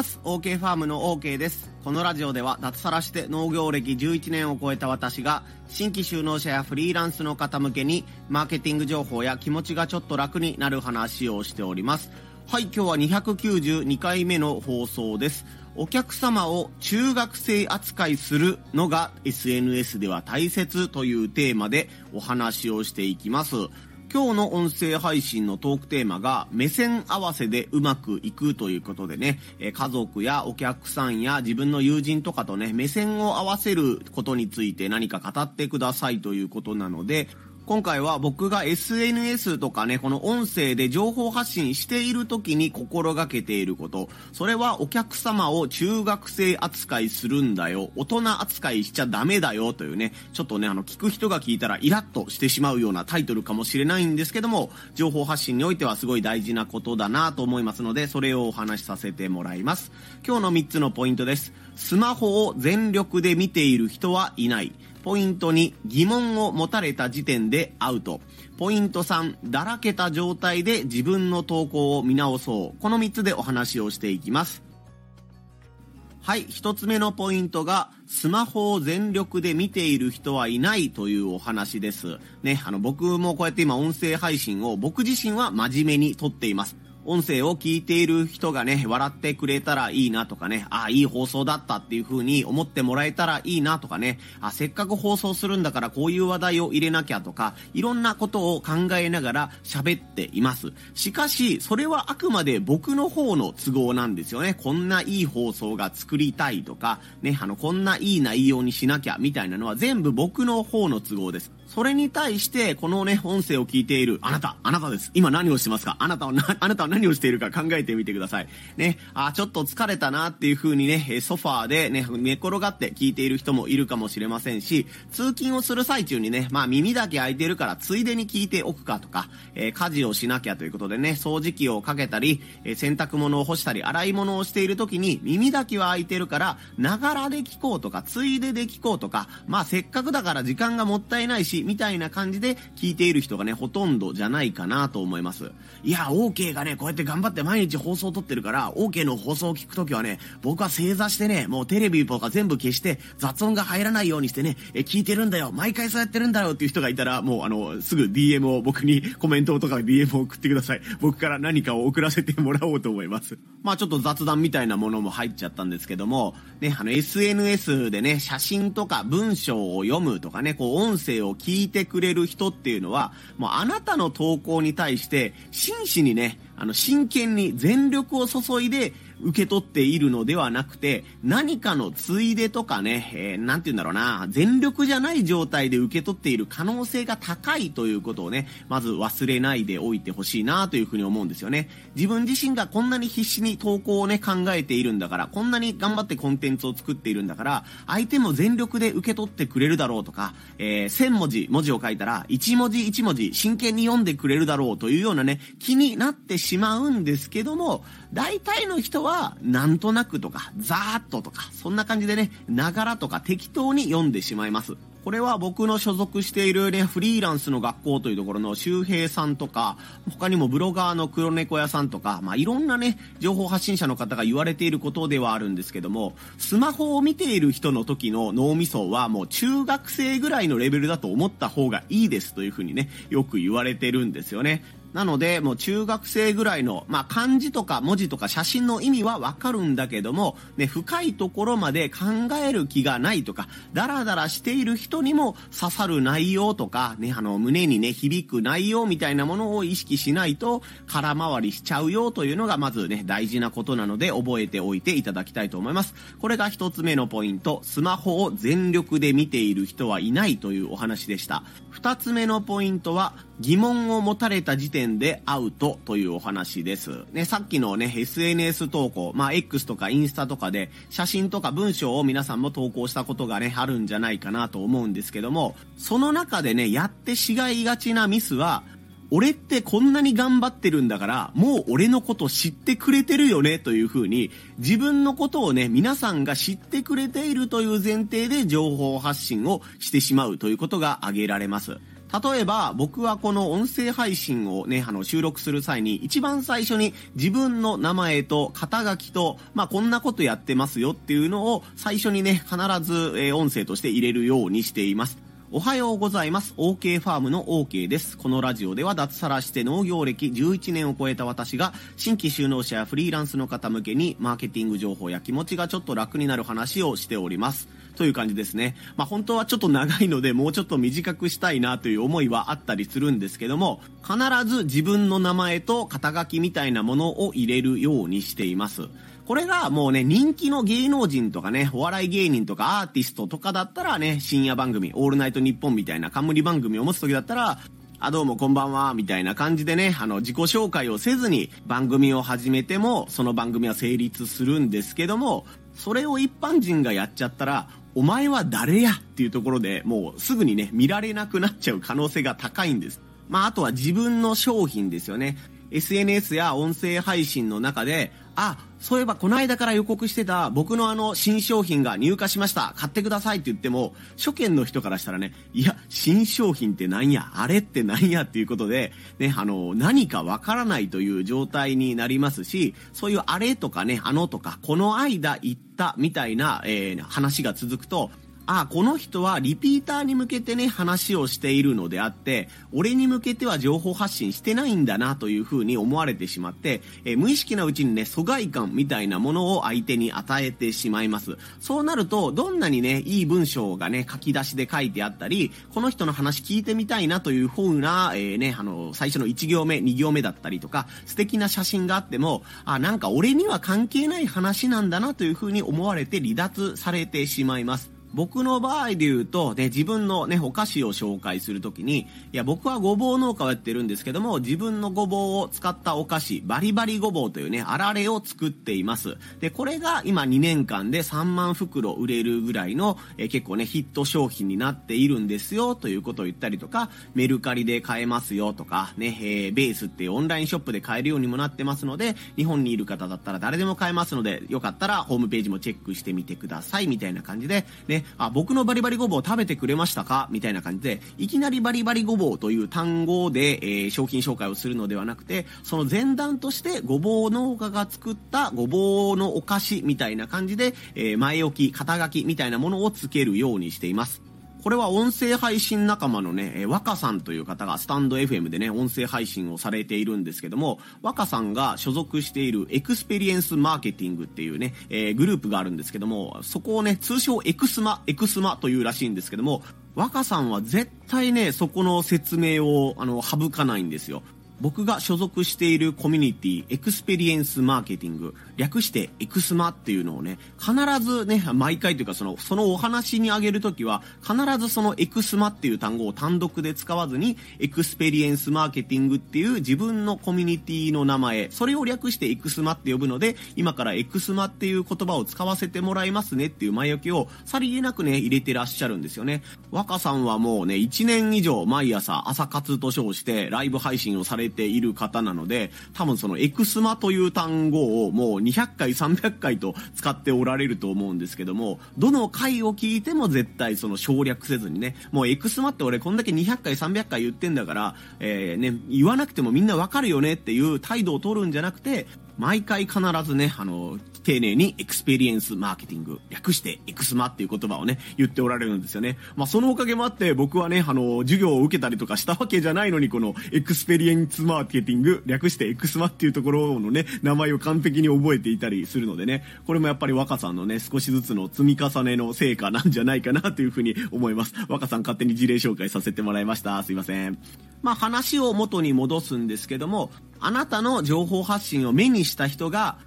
ます。OK ファームの OK です。このラジオでは脱サラして農業歴11年を超えた私が新規就農者やフリーランスの方向けにマーケティング情報や気持ちがちょっと楽になる話をしております。はい今日は292回目の放送です。お客様を中学生扱いするのが SNS では大切というテーマでお話をしていきます。今日の音声配信のトークテーマが目線合わせでうまくいくということでね、え家族やお客さんや自分の友人とかとね、目線を合わせることについて何か語ってくださいということなので、今回は僕が SNS とかね、この音声で情報発信している時に心がけていること、それはお客様を中学生扱いするんだよ、大人扱いしちゃダメだよというね、ちょっとね、あの、聞く人が聞いたらイラッとしてしまうようなタイトルかもしれないんですけども、情報発信においてはすごい大事なことだなと思いますので、それをお話しさせてもらいます。今日の3つのポイントです。スマホを全力で見ている人はいない。ポイント2、疑問を持たれた時点でアウト。ポイント3、だらけた状態で自分の投稿を見直そう。この3つでお話をしていきます。はい、1つ目のポイントが、スマホを全力で見ている人はいないというお話です。ね、あの僕もこうやって今音声配信を僕自身は真面目に撮っています。音声を聞いている人がね、笑ってくれたらいいなとかね、ああ、いい放送だったっていう風に思ってもらえたらいいなとかね、あ、せっかく放送するんだからこういう話題を入れなきゃとか、いろんなことを考えながら喋っています。しかし、それはあくまで僕の方の都合なんですよね。こんないい放送が作りたいとか、ね、あの、こんないい内容にしなきゃみたいなのは全部僕の方の都合です。それに対して、このね、音声を聞いている、あなた、あなたです。今何をしてますか？あなたはな、あなたは何をしているか？考えてみてください。ね、あ、ちょっと疲れたなっていう風にね、ソファーでね、寝転がって聞いている人もいるかもしれませんし、通勤をする最中にね、まあ耳だけ開いてるからついでに聞いておくかとか、えー、家事をしなきゃということでね、掃除機をかけたり、えー、洗濯物を干したり、洗い物をしている時に耳だけは開いてるから、ながらで聞こうとか、ついでで聞こうとか、まあせっかくだから時間がもったいないし、みたいな感じで聞いている人がね、ほとんどじゃないかなと思います。いや、OK がね、こうやって頑張って毎日放送を撮ってるから、OK の放送を聞くときはね、僕は正座してね、もうテレビとか全部消して、雑音が入らないようにしてね、え、聞いてるんだよ、毎回そうやってるんだよっていう人がいたら、もうあの、すぐ DM を僕にコメントとか DM を送ってください。僕から何かを送らせてもらおうと思います。まあちょっと雑談みたいなものも入っちゃったんですけども、ね、あの SNS でね、写真とか文章を読むとかね、こう音声を聞聞いてくれる人っていうのは、もうあなたの投稿に対して真摯にね、あの真剣に全力を注いで受け取っているのではなくて、何かのついでとかね、えー、て言うんだろうな、全力じゃない状態で受け取っている可能性が高いということをね、まず忘れないでおいてほしいなというふうに思うんですよね。自分自身がこんなに必死に投稿をね、考えているんだから、こんなに頑張ってコンテンツを作っているんだから、相手も全力で受け取ってくれるだろうとか、えー、1000文字、文字を書いたら、1文字1文字真剣に読んでくれるだろうというようなね、気になってしまうんですけども、大体の人は、はなんとなくとか、ざーっととか、そんな感じでね、ながらとか適当に読んでしまいます。これは僕の所属しているね、フリーランスの学校というところの周平さんとか、他にもブロガーの黒猫屋さんとか、まあ、いろんなね、情報発信者の方が言われていることではあるんですけども、スマホを見ている人の時の脳みそはもう中学生ぐらいのレベルだと思った方がいいですというふうにね、よく言われてるんですよね。なので、もう中学生ぐらいの、まあ、漢字とか文字とか写真の意味はわかるんだけども、ね、深いところまで考える気がないとか、ダラダラしている人にも刺さる内容とか、ね、あの、胸にね、響く内容みたいなものを意識しないと、空回りしちゃうよというのが、まずね、大事なことなので、覚えておいていただきたいと思います。これが一つ目のポイント、スマホを全力で見ている人はいないというお話でした。二つ目のポイントは、疑問を持たれた時点でアウトというお話です。ね、さっきのね、SNS 投稿、まあ X とかインスタとかで写真とか文章を皆さんも投稿したことがね、あるんじゃないかなと思うんですけども、その中でね、やってしがいがちなミスは、俺ってこんなに頑張ってるんだから、もう俺のこと知ってくれてるよねという風に、自分のことをね、皆さんが知ってくれているという前提で情報発信をしてしまうということが挙げられます。例えば、僕はこの音声配信をね、あの、収録する際に、一番最初に自分の名前と肩書きと、まあ、こんなことやってますよっていうのを最初にね、必ず、え音声として入れるようにしています。おはようございます。OK ファームの OK です。このラジオでは脱サラして農業歴11年を超えた私が新規就農者やフリーランスの方向けにマーケティング情報や気持ちがちょっと楽になる話をしております。という感じですね。まあ本当はちょっと長いのでもうちょっと短くしたいなという思いはあったりするんですけども、必ず自分の名前と肩書きみたいなものを入れるようにしています。これがもうね、人気の芸能人とかね、お笑い芸人とかアーティストとかだったらね、深夜番組、オールナイトニッポンみたいな冠番組を持つ時だったら、あ、どうもこんばんは、みたいな感じでね、あの、自己紹介をせずに番組を始めても、その番組は成立するんですけども、それを一般人がやっちゃったら、お前は誰やっていうところでもうすぐにね、見られなくなっちゃう可能性が高いんです。まあ、あとは自分の商品ですよね。SNS や音声配信の中で、あ、そういえばこの間から予告してた僕のあの新商品が入荷しました。買ってくださいって言っても、初見の人からしたらね、いや、新商品ってなんや、あれってなんやっていうことで、ね、あの、何かわからないという状態になりますし、そういうあれとかね、あのとか、この間言ったみたいな、えー、話が続くと、あ、この人はリピーターに向けてね、話をしているのであって、俺に向けては情報発信してないんだなというふうに思われてしまって、え無意識なうちにね、疎外感みたいなものを相手に与えてしまいます。そうなると、どんなにね、いい文章がね、書き出しで書いてあったり、この人の話聞いてみたいなというふうな、えー、ね、あの、最初の1行目、2行目だったりとか、素敵な写真があっても、あ、なんか俺には関係ない話なんだなというふうに思われて離脱されてしまいます。僕の場合で言うと、ね、自分のね、お菓子を紹介するときに、いや、僕はごぼう農家をやってるんですけども、自分のごぼうを使ったお菓子、バリバリごぼうというね、あられを作っています。で、これが今2年間で3万袋売れるぐらいの、え結構ね、ヒット商品になっているんですよ、ということを言ったりとか、メルカリで買えますよとか、ね、えー、ベースっていうオンラインショップで買えるようにもなってますので、日本にいる方だったら誰でも買えますので、よかったらホームページもチェックしてみてください、みたいな感じで、ね、あ、僕のバリバリごぼう食べてくれましたか？みたいな感じで、いきなりバリバリごぼうという単語で、えー、商品紹介をするのではなくて、その前段としてごぼう農家が作ったごぼうのお菓子みたいな感じで、えー、前置き、肩書きみたいなものをつけるようにしています。これは音声配信仲間のねえ、若さんという方がスタンド FM でね、音声配信をされているんですけども、若さんが所属しているエクスペリエンスマーケティングっていうね、えー、グループがあるんですけども、そこをね、通称エクスマ、エクスマというらしいんですけども、若さんは絶対ね、そこの説明を、あの、省かないんですよ。僕が所属しているコミュニティ、エクスペリエンスマーケティング、略してエクスマっていうのをね、必ずね、毎回というかその、そのお話にあげるときは、必ずそのエクスマっていう単語を単独で使わずに、エクスペリエンスマーケティングっていう自分のコミュニティの名前、それを略してエクスマって呼ぶので、今からエクスマっていう言葉を使わせてもらいますねっていう前置きをさりげなくね、入れてらっしゃるんですよね。若さんはもうね、1年以上毎朝朝活と称してライブ配信をされている方なので、多分そのエクスマという単語をもう200回、300回と使っておられると思うんですけども、どの回を聞いても絶対その省略せずにね、もうエクスマって俺こんだけ200回、300回言ってんだから、えー、ね、言わなくてもみんなわかるよねっていう態度を取るんじゃなくて、毎回必ずね、あの、丁寧にエクスペリエンスマーケティング、略してエクスマっていう言葉をね、言っておられるんですよね。まあ、そのおかげもあって僕はね、あの、授業を受けたりとかしたわけじゃないのに、このエクスペリエンスマーケティング、略してエクスマっていうところのね、名前を完璧に覚えていたりするのでね、これもやっぱり若さんのね、少しずつの積み重ねの成果なんじゃないかなというふうに 思います。若さん勝手に事例紹介させてもらいました。すいません。まあ、話を元に戻すんですけども、あなたの情報発信を目にした人が、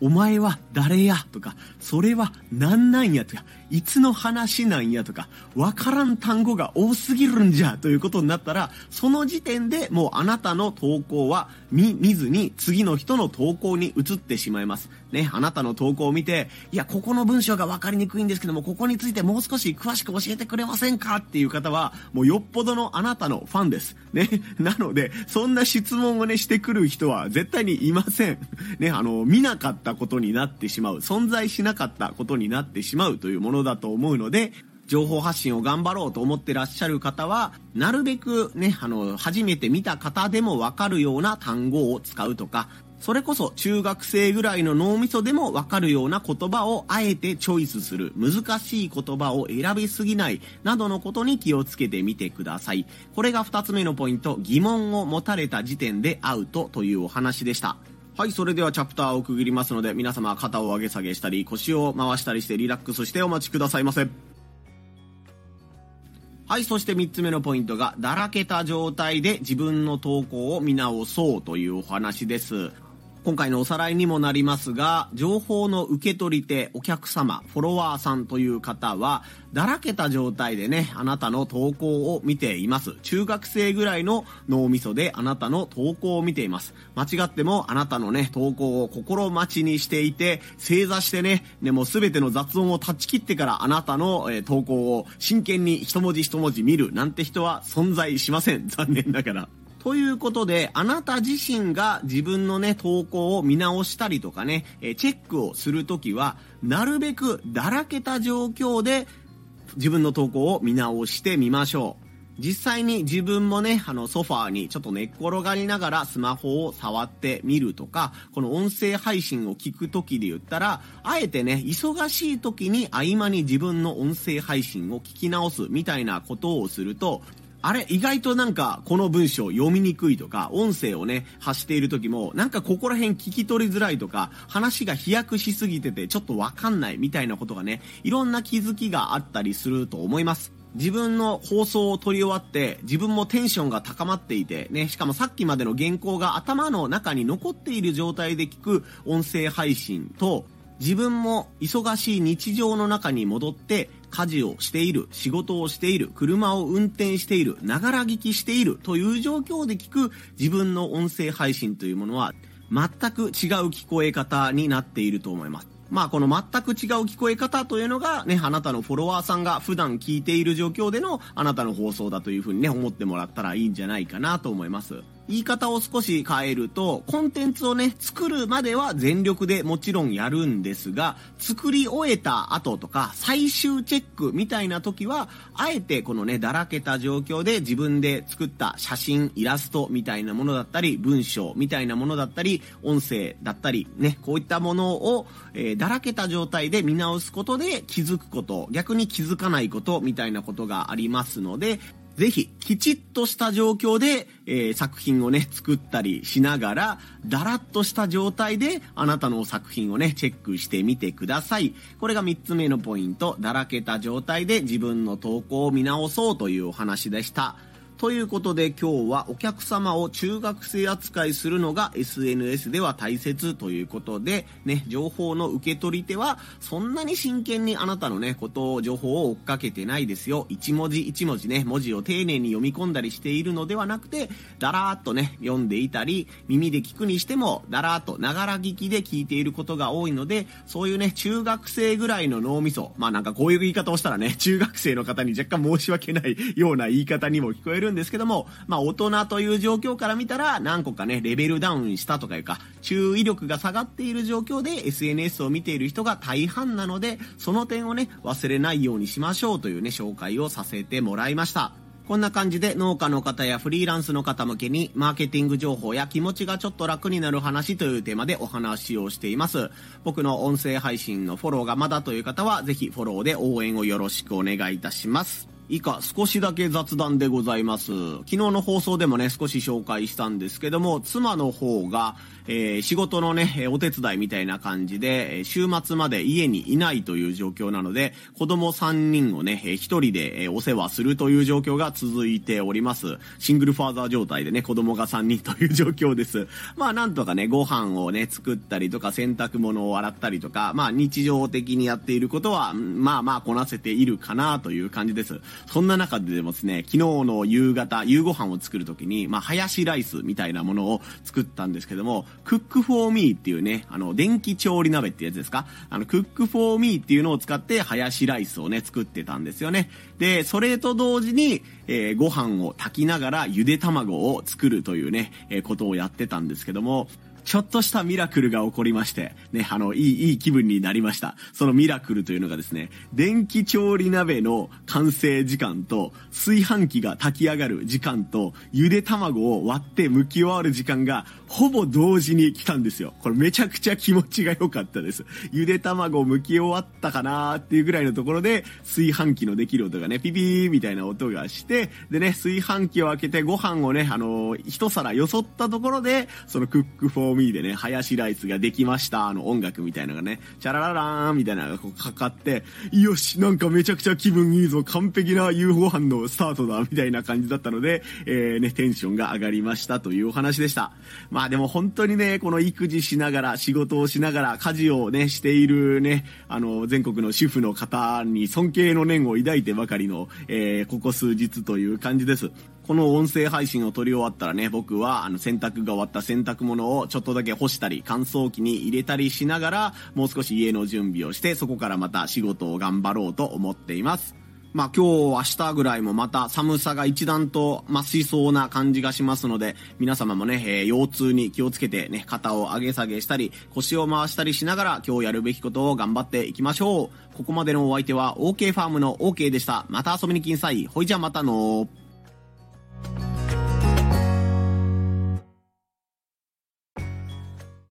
お前は誰やとか、それは何なんやとか、いつの話なんやとか、わからん単語が多すぎるんじゃということになったら、その時点でもうあなたの投稿は見、見ずに次の人の投稿に移ってしまいます。ね、あなたの投稿を見て、いや、ここの文章がわかりにくいんですけども、ここについてもう少し詳しく教えてくれませんかっていう方は、もうよっぽどのあなたのファンです。ね、なので、そんな質問をね、してくる人は絶対にいません。ね、あの、見なかったことになってしまう、存在しなかったことになってしまうというものだと思うので、情報発信を頑張ろうと思ってらっしゃる方は、なるべくね、あの、初めて見た方でもわかるような単語を使うとか、それこそ中学生ぐらいの脳みそでもわかるような言葉をあえてチョイスする、難しい言葉を選びすぎない、などのことに気をつけてみてください。これが二つ目のポイント、疑問を持たれた時点でアウトというお話でした。はい、それではチャプターを区切りますので、皆様肩を上げ下げしたり、腰を回したりしてリラックスしてお待ちくださいませ。はい、そして3つ目のポイントが、だらけた状態で自分の投稿を見直そうというお話です。今回のおさらいにもなりますが、情報の受け取り手、お客様、フォロワーさんという方は、だらけた状態でね、あなたの投稿を見ています。中学生ぐらいの脳みそであなたの投稿を見ています。間違ってもあなたのね、投稿を心待ちにしていて、正座してね、でも全ての雑音を断ち切ってからあなたの、えー、投稿を真剣に一文字一文字見るなんて人は存在しません。残念ながら。ということで、あなた自身が自分のね、投稿を見直したりとかね、えチェックをするときは、なるべくだらけた状況で自分の投稿を見直してみましょう。実際に自分もね、あのソファーにちょっと寝っ転がりながらスマホを触ってみるとか、この音声配信を聞く時で言ったら、あえてね、忙しい時に合間に自分の音声配信を聞き直すみたいなことをすると、あれ、意外となんか、この文章読みにくいとか、音声をね、発している時も、なんかここら辺聞き取りづらいとか、話が飛躍しすぎてて、ちょっとわかんないみたいなことがね、いろんな気づきがあったりすると思います。自分の放送を撮り終わって、自分もテンションが高まっていて、ね、しかもさっきまでの原稿が頭の中に残っている状態で聞く音声配信と、自分も忙しい日常の中に戻って家事をしている、仕事をしている、車を運転している、ながら聞きしているという状況で聞く自分の音声配信というものは全く違う聞こえ方になっていると思います。まあこの全く違う聞こえ方というのがね、あなたのフォロワーさんが普段聞いている状況でのあなたの放送だというふうにね、思ってもらったらいいんじゃないかなと思います。言い方を少し変えると、コンテンツをね、作るまでは全力でもちろんやるんですが、作り終えた後とか、最終チェックみたいな時は、あえてこのね、だらけた状況で自分で作った写真、イラストみたいなものだったり、文章みたいなものだったり、音声だったり、ね、こういったものを、えー、だらけた状態で見直すことで気づくこと、逆に気づかないことみたいなことがありますので、ぜひ、きちっとした状況で、えー、作品をね、作ったりしながら、だらっとした状態で、あなたの作品をね、チェックしてみてください。これが3つ目のポイント、だらけた状態で自分の投稿を見直そうというお話でした。ということで今日はお客様を中学生扱いするのが SNS では大切ということで、ね、情報の受け取り手はそんなに真剣にあなたのね、ことを、情報を追っかけてないですよ。一文字一文字ね、文字を丁寧に読み込んだりしているのではなくて、だらーっとね、読んでいたり、耳で聞くにしても、だらーっとながら聞きで聞いていることが多いので、そういうね、中学生ぐらいの脳みそ、まあなんかこういう言い方をしたらね、中学生の方に若干申し訳ないような言い方にも聞こえるんですけども、まあ大人という状況から見たら何個かね、レベルダウンしたとかいうか、注意力が下がっている状況で SNS を見ている人が大半なので、その点をね、忘れないようにしましょうというね、紹介をさせてもらいました。こんな感じで農家の方やフリーランスの方向けにマーケティング情報や気持ちがちょっと楽になる話というテーマでお話をしています。僕の音声配信のフォローがまだという方はぜひフォローで応援をよろしくお願いいたします。以下少しだけ雑談でございます。昨日の放送でもね、少し紹介したんですけども、妻の方が、えー、仕事のね、お手伝いみたいな感じで、週末まで家にいないという状況なので、子供3人をね、1人でお世話するという状況が続いております。シングルファーザー状態でね、子供が3人という状況です。まあなんとかね、ご飯をね、作ったりとか、洗濯物を洗ったりとか、まあ日常的にやっていることは、まあまあこなせているかなという感じです。そんな中でもですね、昨日の夕方、夕ご飯を作るときに、まあハヤシライスみたいなものを作ったんですけども、クックフォーミーっていうね、あの、電気調理鍋ってやつですか？あの、クックフォーミーっていうのを使って、ハヤシライスをね、作ってたんですよね。で、それと同時に、えー、ご飯を炊きながらゆで卵を作るというね、えー、ことをやってたんですけども、ちょっとしたミラクルが起こりまして、ね、あの、いい、いい気分になりました。そのミラクルというのがですね、電気調理鍋の完成時間と、炊飯器が炊き上がる時間と、ゆで卵を割って剥き終わる時間が、ほぼ同時に来たんですよ。これめちゃくちゃ気持ちが良かったです。ゆで卵を剥き終わったかなーっていうぐらいのところで、炊飯器のできる音がね、ピピーみたいな音がして、でね、炊飯器を開けてご飯をね、あのー、一皿よそったところで、そのクックフォーミーでね、ハヤシライスができました、あの音楽みたいなのがね、チャラララーンみたいなのがこうかかって、よし、なんかめちゃくちゃ気分いいぞ、完璧な夕ご飯のスタートだ、みたいな感じだったので、えー、ね、テンションが上がりましたというお話でした。まあでも本当にね、この育児しながら、仕事をしながら、家事をね、しているね、あの、全国の主婦の方に尊敬の念を抱いてばかりの、えー、ここ数日という感じです。この音声配信を撮り終わったらね、僕はあの洗濯が終わった洗濯物をちょっとだけ干したり、乾燥機に入れたりしながら、もう少し家の準備をして、そこからまた仕事を頑張ろうと思っています。まあ今日、明日ぐらいもまた寒さが一段と増しそうな感じがしますので、皆様もね、えー、腰痛に気をつけてね、肩を上げ下げしたり、腰を回したりしながら今日やるべきことを頑張っていきましょう。ここまでのお相手は OK ファームの OK でした。また遊びに来んさい。ほいじゃまたの